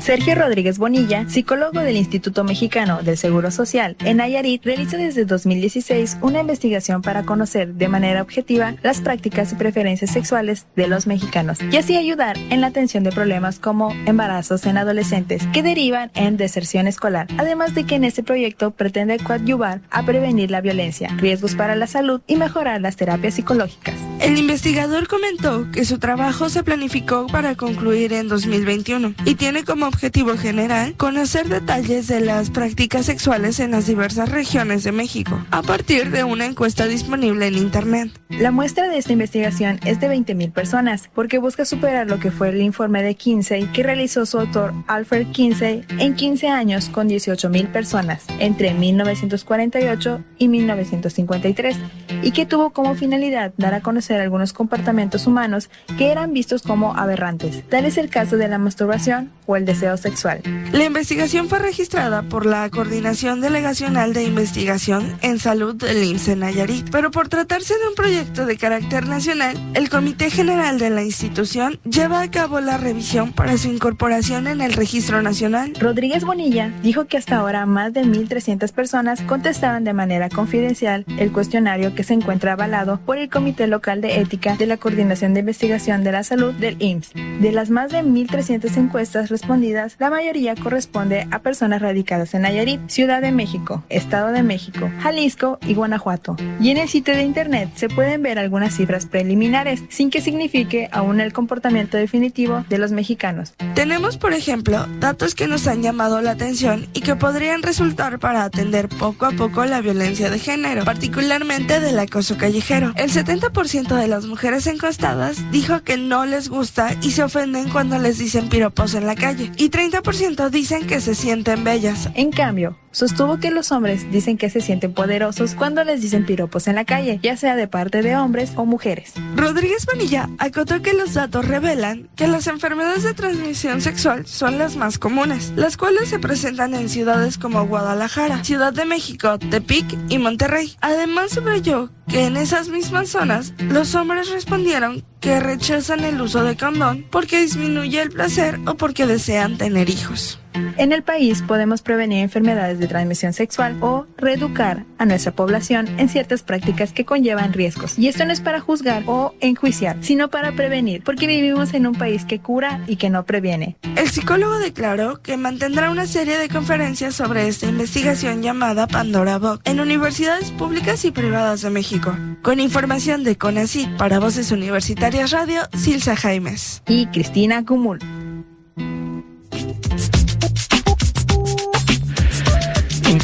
Sergio Rodríguez Bonilla, psicólogo del Instituto Mexicano del Seguro Social en Nayarit, realiza desde 2016 una investigación para conocer de manera objetiva las prácticas y preferencias sexuales de los mexicanos y así ayudar en la atención de problemas como embarazos en adolescentes que derivan en deserción escolar, además de que en este proyecto pretende coadyuvar a prevenir la violencia, riesgos para la salud y mejorar las terapias psicológicas. El investigador comentó que su trabajo se planificó para concluir en 2021 y tiene como objetivo general conocer detalles de las prácticas sexuales en las diversas regiones de México, a partir de una encuesta disponible en Internet. La muestra de esta investigación es de 20.000 personas, porque busca superar lo que fue el informe de Kinsey que realizó su autor Alfred Kinsey en 15 años con 18.000 personas, entre 1948 y 1953, y que tuvo como finalidad dar a conocer algunos comportamientos humanos que eran vistos como aberrantes. Tal es el caso de la masturbación o el deseo sexual. La investigación fue registrada por la Coordinación Delegacional de Investigación en Salud del IMSS en Nayarit, pero por tratarse de un proyecto de carácter nacional, el Comité General de la institución lleva a cabo la revisión para su incorporación en el Registro Nacional. Rodríguez Bonilla dijo que hasta ahora más de 1.300 personas contestaron de manera confidencial el cuestionario que se encuentra avalado por el Comité Local de Ética de la Coordinación de Investigación de la Salud del IMSS. De las más de 1.300 encuestas respondidas, la mayoría corresponde a personas radicadas en Nayarit, Ciudad de México, Estado de México, Jalisco y Guanajuato. Y en el sitio de internet se pueden ver algunas cifras preliminares, sin que signifique aún el comportamiento definitivo de los mexicanos. Tenemos, por ejemplo, datos que nos han llamado la atención y que podrían resultar para atender poco a poco la violencia de género, particularmente del acoso callejero. El 70% de las mujeres encuestadas dijo que no les gusta y se ofenden cuando les dicen piropos en la calle y 30% dicen que se sienten bellas. En cambio, sostuvo que los hombres dicen que se sienten poderosos cuando les dicen piropos en la calle, ya sea de parte de hombres o mujeres. Rodríguez Bonilla acotó que los datos revelan que las enfermedades de transmisión sexual son las más comunes, las cuales se presentan en ciudades como Guadalajara, Ciudad de México, Tepic y Monterrey. Además subrayó que en esas mismas zonas los hombres respondieron que rechazan el uso de condón porque disminuye el placer o porque desean tener hijos. En el país podemos prevenir enfermedades de transmisión sexual o reeducar a nuestra población en ciertas prácticas que conllevan riesgos. Y esto no es para juzgar o enjuiciar, sino para prevenir, porque vivimos en un país que cura y que no previene. El psicólogo declaró que mantendrá una serie de conferencias sobre esta investigación llamada Pandora Box en universidades públicas y privadas de México. Con información de CONACYT para Voces Universitarias Radio, Silsa Jaimes. Y Cristina Cumul.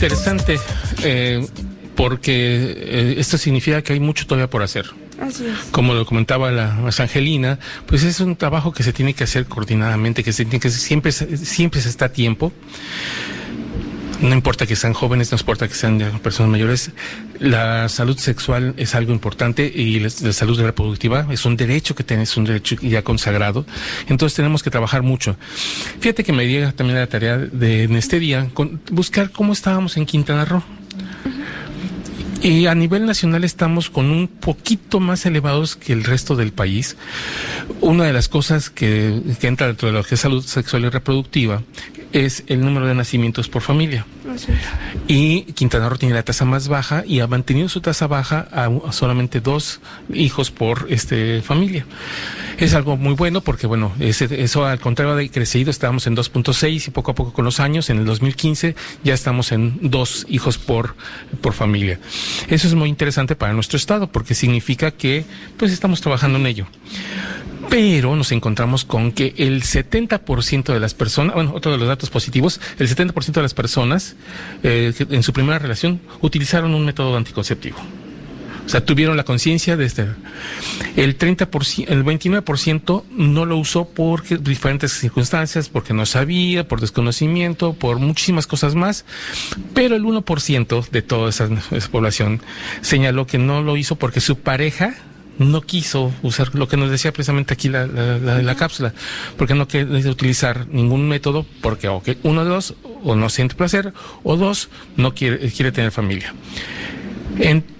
Interesante, eh, porque eh, esto significa que hay mucho todavía por hacer. Como lo comentaba la Angelina, pues es un trabajo que se tiene que hacer coordinadamente, que se tiene que siempre siempre se está a tiempo no importa que sean jóvenes, no importa que sean personas mayores, la salud sexual es algo importante y la, salud reproductiva es un derecho que tienes, un derecho ya consagrado. Entonces tenemos que trabajar mucho. Fíjate que me llega también la tarea de en este día buscar cómo estábamos en Quintana Roo. Y a nivel nacional estamos con un poquito más elevados que el resto del país. Una de las cosas que, que entra dentro de lo que es salud sexual y reproductiva es el número de nacimientos por familia. Y Quintana Roo tiene la tasa más baja y ha mantenido su tasa baja a, solamente dos hijos por este familia. Es algo muy bueno porque, bueno, eso al contrario de crecido, estábamos en 2.6 y poco a poco con los años, en el 2015 ya estamos en dos hijos por, por familia. Eso es muy interesante para nuestro estado porque significa que pues estamos trabajando en ello pero nos encontramos con que el 70% de las personas, bueno, otro de los datos positivos, el 70% de las personas eh, en su primera relación utilizaron un método anticonceptivo. O sea, tuvieron la conciencia de este. El 30%, el 29% no lo usó por diferentes circunstancias, porque no sabía, por desconocimiento, por muchísimas cosas más. Pero el 1% de toda esa población señaló que no lo hizo porque su pareja no quiso usar lo que nos decía precisamente aquí la, la, cápsula, porque no quiere utilizar ningún método, porque uno de dos, o no siente placer, o dos, no quiere, quiere tener familia.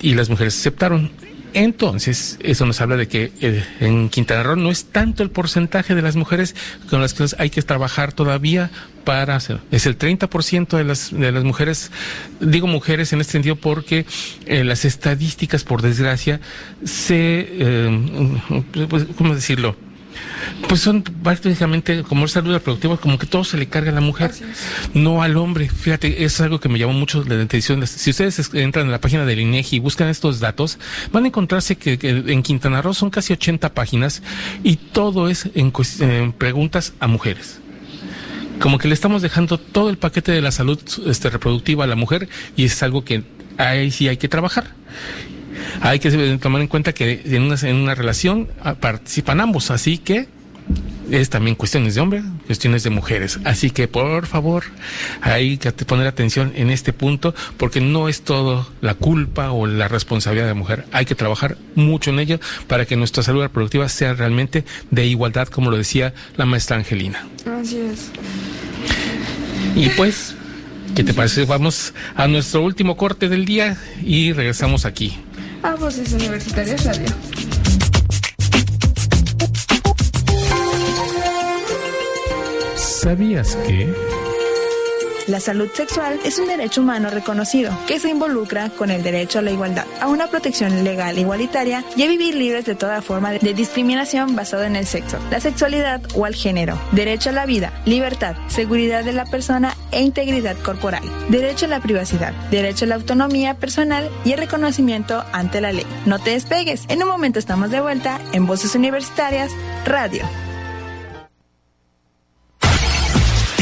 y las mujeres aceptaron. Entonces, eso nos habla de que eh, en Quintana Roo no es tanto el porcentaje de las mujeres con las que hay que trabajar todavía para hacer. Es el 30% de las, de las mujeres, digo mujeres en este sentido porque eh, las estadísticas, por desgracia, se, eh, pues, ¿cómo decirlo? Pues son prácticamente como es salud reproductiva, como que todo se le carga a la mujer, no al hombre. Fíjate, es algo que me llamó mucho la atención. Si ustedes entran en la página del INEGI y buscan estos datos, van a encontrarse que, en Quintana Roo son casi 80 páginas y todo es en, en preguntas a mujeres como que le estamos dejando todo el paquete de la salud este, reproductiva a la mujer y es algo que ahí sí hay que trabajar. Hay que tomar en cuenta que en una, en una relación ah, participan ambos, así que es también cuestiones de hombres, cuestiones de mujeres. Así que por favor, hay que poner atención en este punto porque no es todo la culpa o la responsabilidad de la mujer. Hay que trabajar mucho en ello para que nuestra salud reproductiva sea realmente de igualdad, como lo decía la maestra Angelina. Así es. Y pues, ¿qué te parece? Vamos a nuestro último corte del día y regresamos aquí. A Voces Universitarias Radio. ¿Sabías que... La salud sexual es un derecho humano reconocido que se involucra con el derecho a la igualdad, a una protección legal igualitaria y a vivir libres de toda forma de discriminación basada en el sexo, la sexualidad o al género, derecho a la vida, libertad, seguridad de la persona e integridad corporal, derecho a la privacidad, derecho a la autonomía personal y el reconocimiento ante la ley. No te despegues, en un momento estamos de vuelta en Voces Universitarias Radio.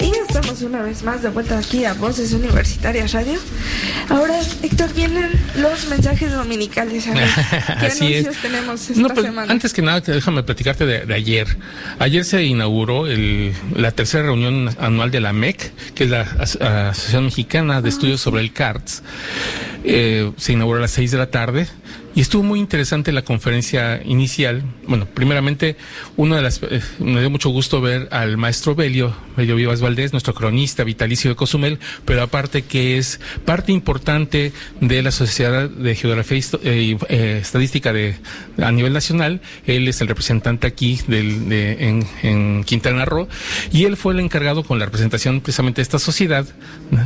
Y estamos una vez más de vuelta aquí a Voces Universitarias Radio. Ahora, Héctor, vienen los mensajes dominicales. A ver, ¿Qué anuncios tenemos esta pues, semana? Antes que nada, déjame platicarte de, ayer. Ayer se inauguró el, la tercera reunión anual de la MEC, que es la Asociación Mexicana de Estudios sobre el CARTS. Eh, se inauguró a las seis de la tarde y estuvo muy interesante la conferencia inicial. Bueno, primeramente, una de las, eh, me dio mucho gusto ver al maestro Belio, Belio Vivas Valdés, nuestro cronista vitalicio de Cozumel, pero aparte que es parte importante de la Sociedad de Geografía y eh, Estadística de, a nivel nacional. Él es el representante aquí del, de, en, en, Quintana Roo y él fue el encargado con la representación precisamente de esta sociedad,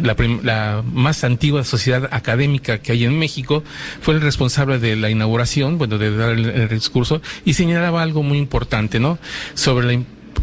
la, la más antigua sociedad académica que hay en México, fue el responsable de la inauguración, bueno, de dar el, discurso, y señalaba algo muy importante, ¿no? Sobre la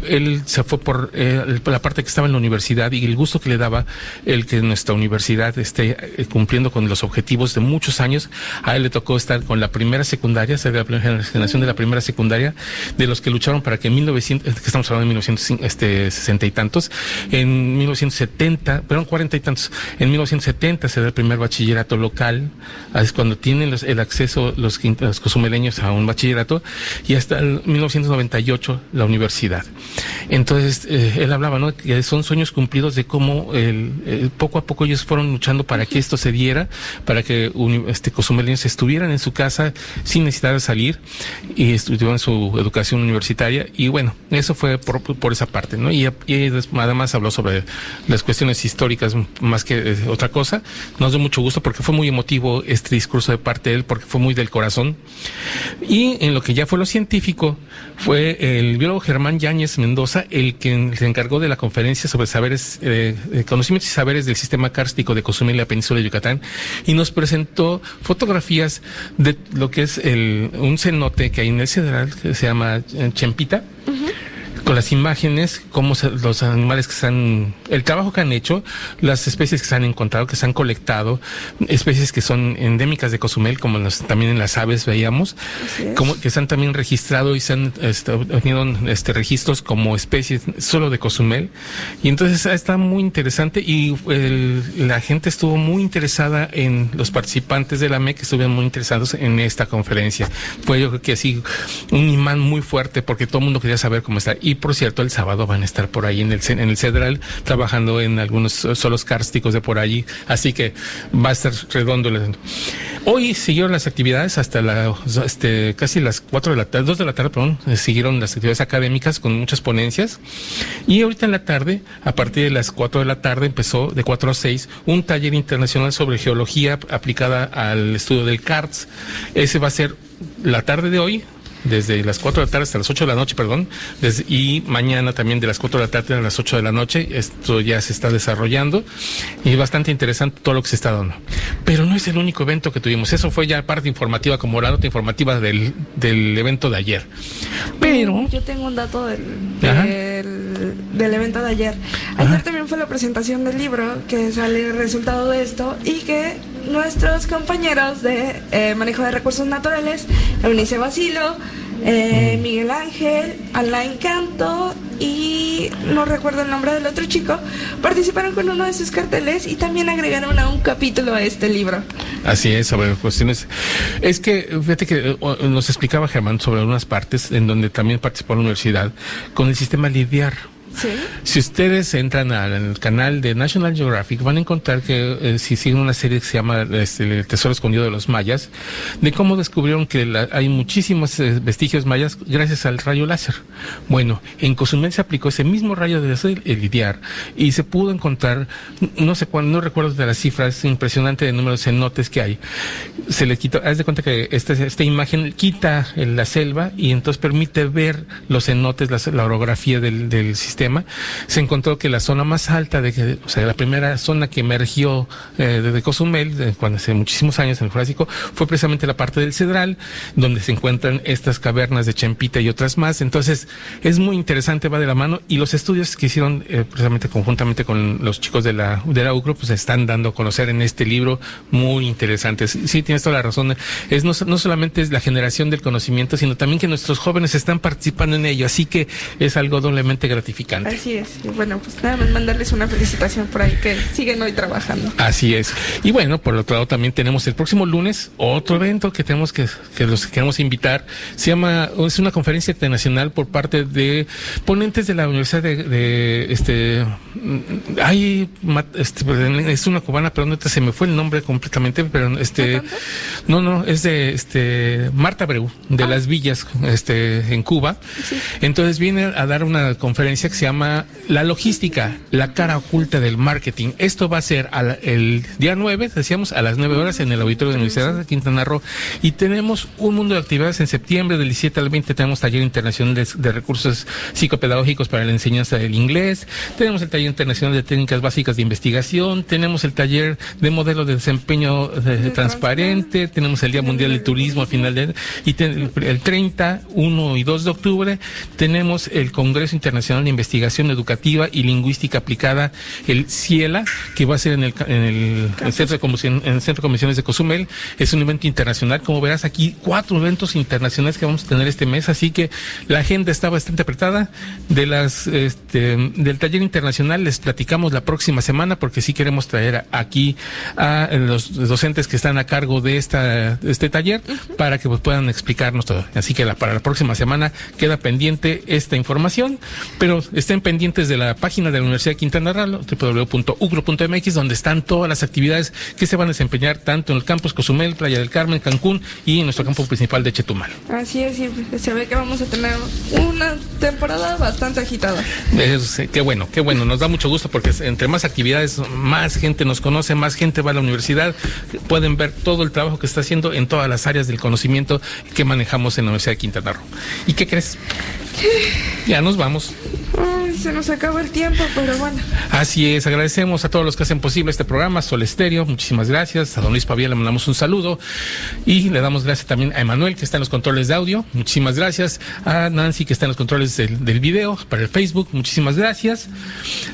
él se fue por eh, la parte que estaba en la universidad y el gusto que le daba el que nuestra universidad esté eh, cumpliendo con los objetivos de muchos años. A él le tocó estar con la primera secundaria, ser la primera generación de la primera secundaria, de los que lucharon para que en 1900, que estamos hablando de 1960 este, y tantos, en 1970, perdón, cuarenta y tantos, en 1970 se da el primer bachillerato local, es cuando tienen el acceso los, los cozumeleños a un bachillerato, y hasta el 1998 la universidad. Entonces, eh, él hablaba, ¿no? Que son sueños cumplidos de cómo el, poco a poco ellos fueron luchando para que esto se diera, para que este, cozumeleños estuvieran en su casa sin necesidad de salir y estuvieran su educación universitaria. Y bueno, eso fue por, por esa parte, ¿no? Y, y, además habló sobre las cuestiones históricas más que eh, otra cosa. Nos dio mucho gusto porque fue muy emotivo este discurso de parte de él, porque fue muy del corazón. Y en lo que ya fue lo científico, fue el biólogo Germán Yáñez Mendoza el que se encargó de la conferencia sobre saberes, eh, conocimientos y saberes del sistema kárstico de Cozumel y la península de Yucatán y nos presentó fotografías de lo que es el, un cenote que hay en el Cedral que se llama eh, Chempita con las imágenes, cómo los animales que se han, el trabajo que han hecho, las especies que se han encontrado, que se han colectado, especies que son endémicas de Cozumel, como también en las aves veíamos, como que se han también registrado y se han este, tenido este, registros como especies solo de Cozumel. Y entonces está muy interesante y la gente estuvo muy interesada en los participantes de la MEC, estuvieron muy interesados en esta conferencia. Fue yo creo que así un imán muy fuerte porque todo el mundo quería saber cómo está. Y por cierto, el sábado van a estar por ahí en el, en el Cedral trabajando en algunos solos cársticos de por allí. Así que va a estar redondo. Hoy siguieron las actividades hasta la, este, casi las cuatro de la tarde, dos de la tarde, perdón, eh, siguieron las actividades académicas con muchas ponencias. Y ahorita en la tarde, a partir de las cuatro de la tarde, empezó de cuatro a seis un taller internacional sobre geología aplicada al estudio del CARTS. Ese va a ser la tarde de hoy, desde las 4 de la tarde hasta las 8 de la noche, perdón, y mañana también de las 4 de la tarde a las 8 de la noche. Esto ya se está desarrollando y bastante interesante todo lo que se está dando. Pero no es el único evento que tuvimos. Eso fue ya parte informativa, como la nota informativa del, del evento de ayer. Pero. Yo tengo un dato del, del, evento de ayer. Ayer también fue la presentación del libro que sale el resultado de esto y que nuestros compañeros de eh, manejo de recursos naturales, Eunice Basilo, eh. Miguel Ángel, Alain Canto y no recuerdo el nombre del otro chico, participaron con uno de sus carteles y también agregaron a un capítulo a este libro. Así es, sobre cuestiones. Es que, fíjate que nos explicaba Germán sobre algunas partes en donde también participó la universidad con el sistema Lidiar si ustedes entran al canal de National Geographic, van a encontrar que eh, si siguen una serie que se llama este, El Tesoro Escondido de los Mayas, de cómo descubrieron que hay muchísimos eh, vestigios mayas gracias al rayo láser. Bueno, en Cozumel se aplicó ese mismo rayo de láser, el IDIAR, y se pudo encontrar, no sé cuándo, no recuerdo de las cifras, impresionante de número de cenotes que hay. Se le quitó, haz de cuenta que esta, esta imagen quita la selva y entonces permite ver los cenotes, la, orografía del sistema se encontró que la zona más alta, de, o sea, la primera zona que emergió eh, desde Cozumel, cuando hace muchísimos años en el Jurásico, fue precisamente la parte del Cedral, donde se encuentran estas cavernas de Chempita y otras más. Entonces, es muy interesante, va de la mano, y los estudios que hicieron eh, precisamente conjuntamente con los chicos de la, de la UCRO, pues están dando a conocer en este libro muy interesantes. Sí, tienes toda la razón. Es no, no solamente es la generación del conocimiento, sino también que nuestros jóvenes están participando en ello, así que es algo doblemente gratificante. Así es. bueno, pues nada más mandarles una felicitación por ahí que siguen hoy trabajando. Así es. Y bueno, por otro lado también tenemos el próximo lunes otro evento que tenemos que, que los queremos invitar. Se llama, es una conferencia internacional por parte de ponentes de la Universidad de, este, hay, este, es una cubana, pero no se me fue el nombre completamente, pero este, no, no, es de este Marta Breu, de ah. las Villas, este, en Cuba. Entonces viene a dar una conferencia que se llama La logística, la cara oculta del marketing. Esto va a ser el día 9, decíamos, a las 9 horas en el auditorio de la Universidad de Quintana Roo. Y tenemos un mundo de actividades en septiembre, del 17 al 20 tenemos taller internacional de, recursos psicopedagógicos para la enseñanza del inglés, tenemos el taller internacional de técnicas básicas de investigación, tenemos el taller de modelo de desempeño transparente, tenemos el Día Mundial del Turismo a final de y el 30, 1 y 2 de octubre tenemos el Congreso Internacional de Investigación Educativa y Lingüística Aplicada, el CIELA, que va a ser en el, en el, centro, de en el centro de Convenciones de Cozumel. Es un evento internacional. Como verás aquí, cuatro eventos internacionales que vamos a tener este mes, así que la agenda está bastante apretada. De las, este, del taller internacional les platicamos la próxima semana porque sí queremos traer aquí a los docentes que están a cargo de esta este taller para que pues, puedan explicarnos todo. Así que la, para la próxima semana queda pendiente esta información, pero estén pendientes de la página de la Universidad de Quintana Roo, www.ugro.mx, donde están todas las actividades que se van a desempeñar tanto en el campus Cozumel, Playa del Carmen, Cancún y en nuestro campo principal de Chetumal. Así es, se ve que vamos a tener una temporada bastante agitada. Eh, qué bueno, qué bueno, nos da mucho gusto porque entre más actividades, más gente nos conoce, más gente va a la universidad, pueden ver todo el trabajo que está haciendo en todas las áreas del conocimiento que manejamos en la Universidad de Quintana Roo. ¿Y qué crees? Ya nos vamos. Se nos acabó el tiempo, pero bueno. Así es, agradecemos a todos los que hacen posible este programa, Sol Estéreo, muchísimas gracias. A don Luis Pavía le mandamos un saludo y le damos gracias también a Emanuel que está en los controles de audio, muchísimas gracias. A Nancy que está en los controles del, del video para el Facebook, muchísimas gracias.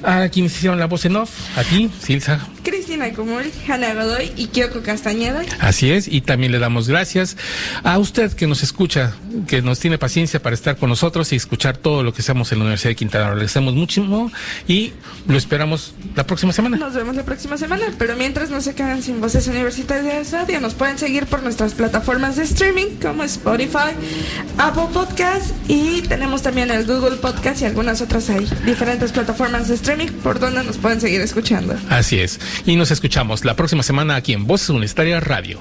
A quienes hicieron la voz en off, a ti, Silsa. Cristina Comul, Hanna Godoy y Kyoko Castañeda. Así es, y también le damos gracias a usted que nos escucha, que nos tiene paciencia para estar con nosotros y escuchar todo lo que hacemos en la Universidad de Quintana Roo. Agradecemos muchísimo y lo esperamos la próxima semana. Nos vemos la próxima semana, pero mientras no se quedan sin voces universitarias radio, nos pueden seguir por nuestras plataformas de streaming como Spotify, Apple Podcast y tenemos también el Google Podcast y algunas otras ahí, diferentes plataformas de streaming por donde nos pueden seguir escuchando. Así es. Y nos escuchamos la próxima semana aquí en Voces Universitarias Radio.